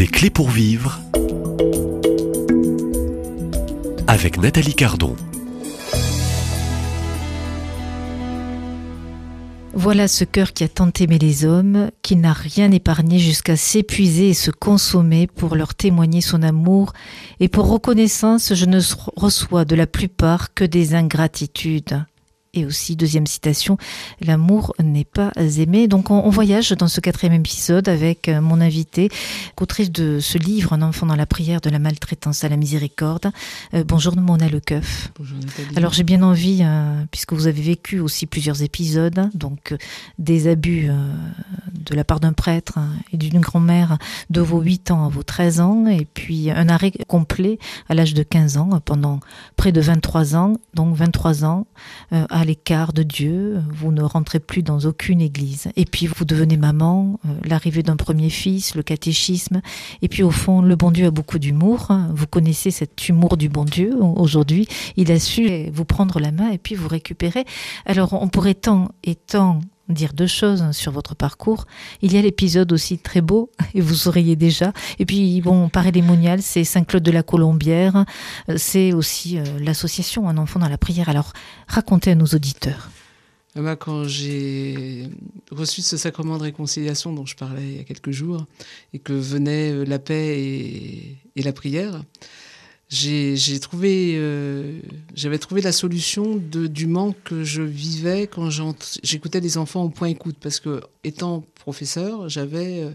Des clés pour vivre avec Nathalie Cardon. Voilà ce cœur qui a tant aimé les hommes, qui n'a rien épargné jusqu'à s'épuiser et se consommer pour leur témoigner son amour, et pour reconnaissance je ne reçois de la plupart que des ingratitudes. Et aussi, deuxième citation, l'amour n'est pas aimé. Donc on, voyage dans ce quatrième épisode avec euh, mon invité, autrice de ce livre, Un enfant dans la prière de la maltraitance à la miséricorde. Euh, bonjour Mona Lecoeuf. Bonjour Nathalie. Alors j'ai bien envie, euh, puisque vous avez vécu aussi plusieurs épisodes, donc des abus de la part d'un prêtre et d'une grand-mère de vos 8 ans à vos 13 ans, et puis un arrêt complet à l'âge de 15 ans pendant près de 23 ans, donc 23 ans à à l'écart de Dieu, vous ne rentrez plus dans aucune église. Et puis vous devenez maman, euh, l'arrivée d'un premier fils, le catéchisme. Et puis au fond, le bon Dieu a beaucoup d'humour. Vous connaissez cet humour du bon Dieu. Aujourd'hui, il a su vous prendre la main et puis vous récupérer. Alors on pourrait tant et tant dire deux choses sur votre parcours. Il y a l'épisode aussi très beau, et vous sauriez déjà. Et puis, bon, Paray-les-Moniales, c'est Saint-Claude de la Colombière, euh, c'est aussi euh, l'association Un enfant dans la prière. Alors, racontez à nos auditeurs. Ah bah, quand j'ai reçu ce sacrement de réconciliation dont je parlais il y a quelques jours, et que venaient euh, la paix et, la prière, j'ai trouvé, j'avais trouvé la solution du manque que je vivais quand j'écoutais des enfants au point écoute, parce que étant professeur, j'avais euh,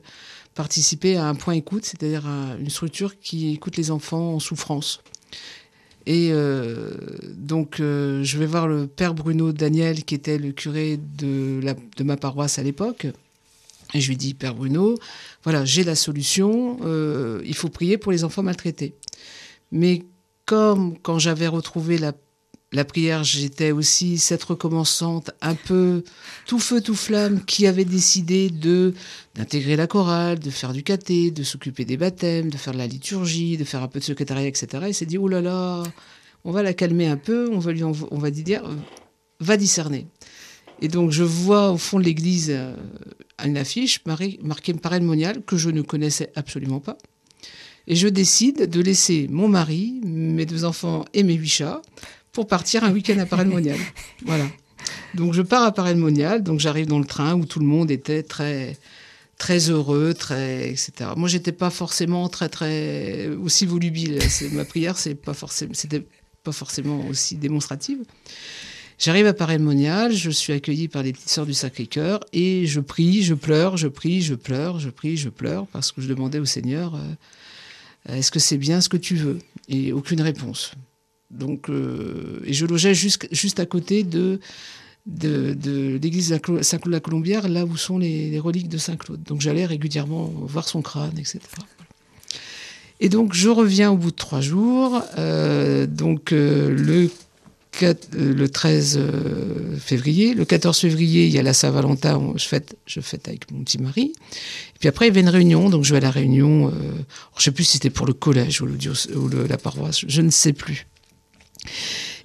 participé à un point écoute, c'est-à-dire une structure qui écoute les enfants en souffrance. Et euh, donc, je vais voir le père Bruno Daniel, qui était le curé de ma paroisse à l'époque. Et je lui dis, Père Bruno, voilà, j'ai la solution, il faut prier pour les enfants maltraités. Mais comme quand j'avais retrouvé la, prière, j'étais aussi cette recommençante un peu tout feu, tout flamme, qui avait décidé de d'intégrer la chorale, de faire du caté, de s'occuper des baptêmes, de faire de la liturgie, de faire un peu de secrétariat, etc. Il s'est dit, oh là là, on va la calmer un peu, on va lui, on va dire, va discerner. Et donc je vois au fond de l'église euh, une affiche marquée Parrain monial que je ne connaissais absolument pas. Et je décide de laisser mon mari, mes deux enfants et mes huit chats pour partir un week-end à Paray-le-Monial. voilà. Donc je pars à Paray-le-Monial, donc j'arrive dans le train où tout le monde était très très heureux, très etc. Moi j'étais pas forcément très très aussi volubile. Ma prière c'est pas forcément c'était pas forcément aussi démonstrative. J'arrive à Paray-le-Monial, je suis accueilli par les petites sœurs du Sacré-Cœur et je prie, je pleure, je prie, je pleure, je prie, je pleure parce que je demandais au Seigneur. Euh, est-ce que c'est bien ce que tu veux? Et aucune réponse. Donc, euh, et je logeais juste, juste à côté de, de, l'église Saint-Claude-la-Colombière, là où sont les, reliques de Saint-Claude. Donc j'allais régulièrement voir son crâne, etc. Et donc je reviens au bout de trois jours. Euh, donc euh, le 13 euh, février. Le 14 février, il y a la Saint-Valentin, je fête, je fête avec mon petit mari. Et puis après, il y avait une réunion, donc je vais à la réunion. Euh, je ne sais plus si c'était pour le collège ou, la paroisse, je ne sais plus.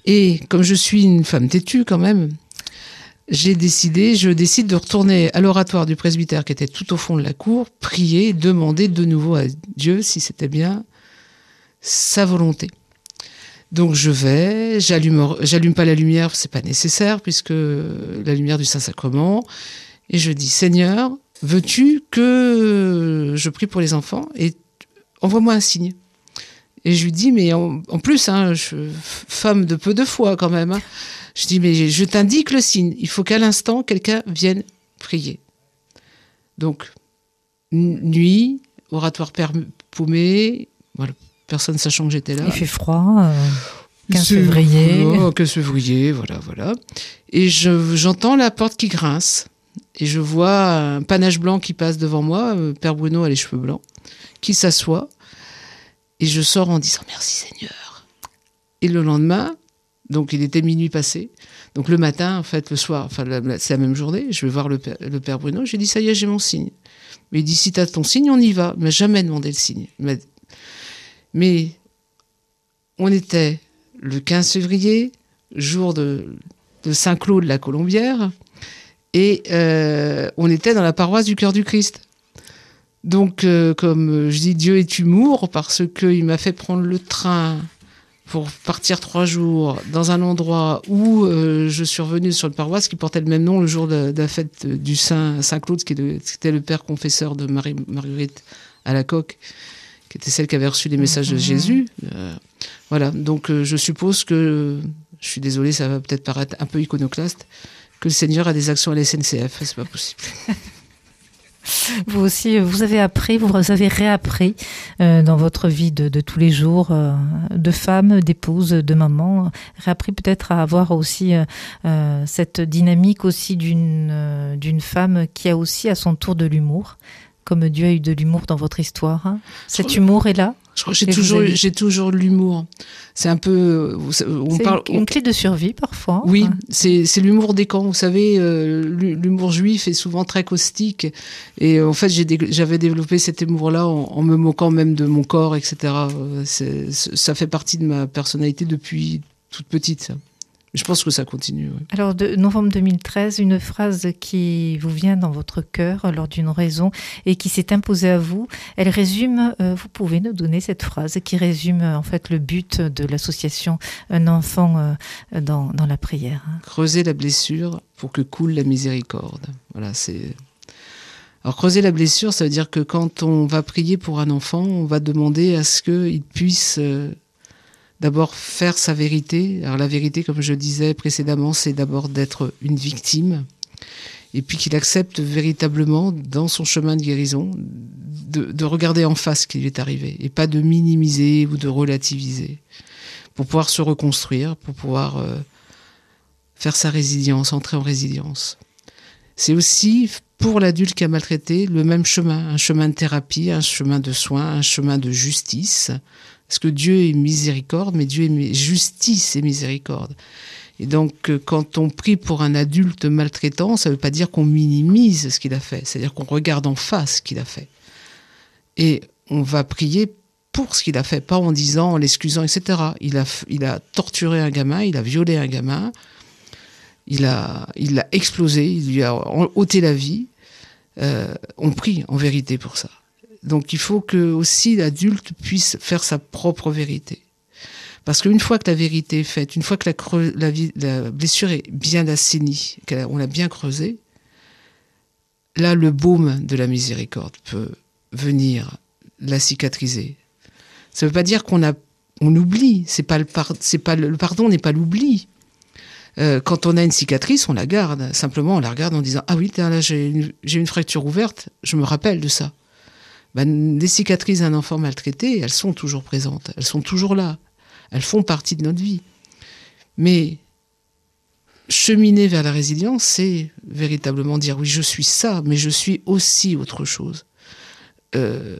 Et comme je suis une femme têtue quand même, j'ai décidé, je décide de retourner à l'oratoire du presbytère qui était tout au fond de la cour, prier, demander de nouveau à Dieu si c'était bien sa volonté. Donc je vais, j'allume, j'allume pas la lumière, c'est pas nécessaire puisque la lumière du Saint-Sacrement, et je dis Seigneur, veux-tu que je prie pour les enfants et envoie-moi un signe. Et je lui dis mais en, plus, hein, femme de peu de foi quand même, hein, je dis mais je t'indique le signe, il faut qu'à l'instant quelqu'un vienne prier. Donc nuit, oratoire Poumé, voilà, personne sachant que j'étais là. Il fait froid. 15 euh, février. 15 février, voilà, voilà. Et j'entends la porte qui grince. Et je vois un panache blanc qui passe devant moi. Euh, Père Bruno a les cheveux blancs. Qui s'assoit. Et je sors en disant merci Seigneur. Et le lendemain, donc il était minuit passé. Donc le matin, en fait, le soir, enfin c'est la même journée, je vais voir le père, le père Bruno. J'ai dit ça y est, j'ai mon signe. Mais il dit si tu as ton signe, on y va. Il m'a jamais demandé le signe. Mais on était le 15 février, jour de, Saint-Claude la Colombière, et euh, on était dans la paroisse du Cœur du Christ. Donc, euh, comme je dis, Dieu est humour parce qu'il m'a fait prendre le train pour partir trois jours dans un endroit où euh, je suis revenue sur une paroisse qui portait le même nom le jour de, la fête du Saint, Saint Claude, qui était le père confesseur de Marie Marguerite à la coque, qui était celle qui avait reçu les messages de mhm. Jésus. Euh, voilà, donc je suppose que, je suis désolée, ça va peut-être paraître un peu iconoclaste, que le Seigneur a des actions à la SNCF, c'est pas possible. Vous aussi, vous avez appris, vous avez réappris euh, dans votre vie de, tous les jours, euh, de femme, d'épouse, de maman, réappris peut-être à avoir aussi euh, cette dynamique aussi d'une d'une femme qui a aussi à son tour de l'humour, comme Dieu a eu de l'humour dans votre histoire. Hein. Cet humour est là je crois que j'ai toujours, j'ai toujours l'humour. C'est un peu, on parle une, clé de survie parfois. Oui, c'est, c'est l'humour des camps. Vous savez, euh, l'humour juif est souvent très caustique. Et en fait, j'avais développé cet humour-là en, me moquant même de mon corps, etc. Euh, ça fait partie de ma personnalité depuis toute petite. Je pense que ça continue. Alors, de novembre 2013, une phrase qui vous vient dans votre cœur lors d'une raison et qui s'est imposée à vous, elle résume, euh, vous pouvez nous donner cette phrase qui résume en fait le but de l'association Un enfant euh, dans, dans, la prière. Creuser la blessure pour que coule la miséricorde. Voilà, c'est. Alors creuser la blessure, ça veut dire que quand on va prier pour un enfant, on va demander à ce qu'il puisse euh, d'abord faire sa vérité. Alors la vérité, comme je disais précédemment, c'est d'abord d'être une victime, et puis qu'il accepte véritablement dans son chemin de guérison de, regarder en face ce qui lui est arrivé, et pas de minimiser ou de relativiser, pour pouvoir se reconstruire, pour pouvoir euh, faire sa résilience, entrer en résilience. C'est aussi pour l'adulte qui a maltraité le même chemin, un chemin de thérapie, un chemin de soins, un chemin de justice, parce que Dieu est miséricorde, mais Dieu est justice et miséricorde. Et donc, euh, quand on prie pour un adulte maltraitant, ça ne veut pas dire qu'on minimise ce qu'il a fait, c'est-à-dire qu'on regarde en face ce qu'il a fait. Et on va prier pour ce qu'il a fait, pas en disant, en l'excusant, etc. Il a, a torturé un gamin, il a violé un gamin, il a, l'a explosé, il lui a ôté la vie. Euh, on prie en vérité pour ça. Donc il faut que aussi l'adulte puisse faire sa propre vérité. Parce qu'une fois que la vérité est faite, une fois que la, blessure est bien assainie, qu'on l'a bien creusée, là le baume de la miséricorde peut venir la cicatriser. Ça ne veut pas dire qu'on a, on oublie. C'est pas le, pardon n'est pas l'oubli. Euh, quand on a une cicatrice, on la garde. Simplement, on la regarde en disant ah oui, là j'ai une fracture ouverte. Je me rappelle de ça ben, cicatrices d'un enfant maltraité, elles sont toujours présentes, elles sont toujours là, elles font partie de notre vie. Mais cheminer vers la résilience, c'est véritablement dire oui, je suis ça, mais je suis aussi autre chose. Euh,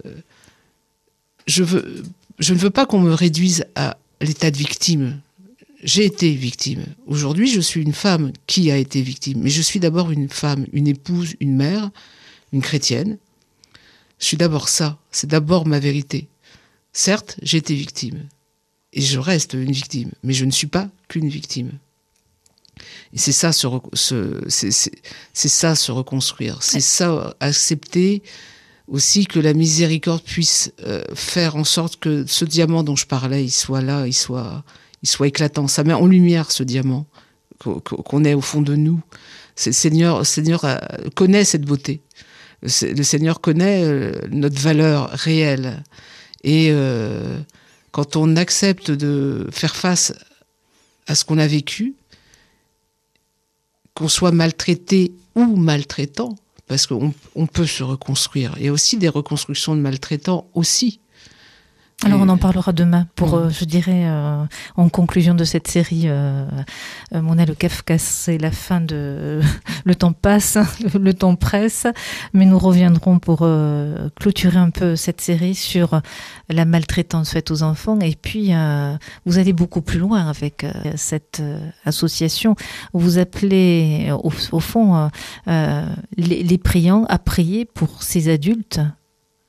je, veux, je ne veux pas qu'on me réduise à l'état de victime. J'ai été victime. Aujourd'hui, je suis une femme qui a été victime. Mais je suis d'abord une femme, une épouse, une mère, une chrétienne, je suis d'abord ça, c'est d'abord ma vérité. Certes, j'ai été victime, et je reste une victime, mais je ne suis pas qu'une victime. Et c'est ça se, ça se reconstruire, c'est ça accepter aussi que la miséricorde puisse euh, faire en sorte que ce diamant dont je parlais, il soit là, il soit, il soit éclatant. Ça met en lumière ce diamant qu'on est au fond de nous. Seigneur, Seigneur connaît cette beauté le Seigneur connaît euh, notre valeur réelle. Et euh, quand on accepte de faire face à ce qu'on a vécu, qu'on soit maltraité ou maltraitant, parce qu'on peut se reconstruire. Il y a aussi des reconstructions de maltraitants aussi. Alors on en parlera demain pour, euh, je dirais, euh, en conclusion de cette série, euh, euh Mona le Kafka, c'est la fin de... le temps passe, le temps presse, mais nous reviendrons pour clôturer un peu cette série sur la maltraitance faite aux enfants. Et puis, vous allez beaucoup plus loin avec cette association. Vous appelez, au, au fond, les, les priants à prier pour ces adultes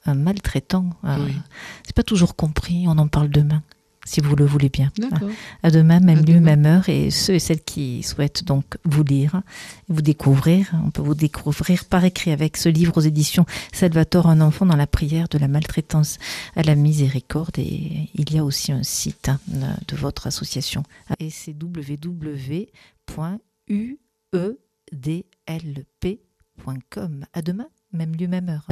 un maltraitant. C'est pas toujours compris, on en parle demain. si vous le voulez bien. D'accord. À demain, même À lieu, demain. même heure. Et ceux et celles qui souhaitent donc vous lire, vous découvrir, on peut vous découvrir par écrit avec ce livre aux éditions Salvatore, un enfant dans la prière de la maltraitance à la miséricorde. Et il y a aussi un site hein, de votre association. Et c'est www.uedlp.com. À demain, même lieu, même heure.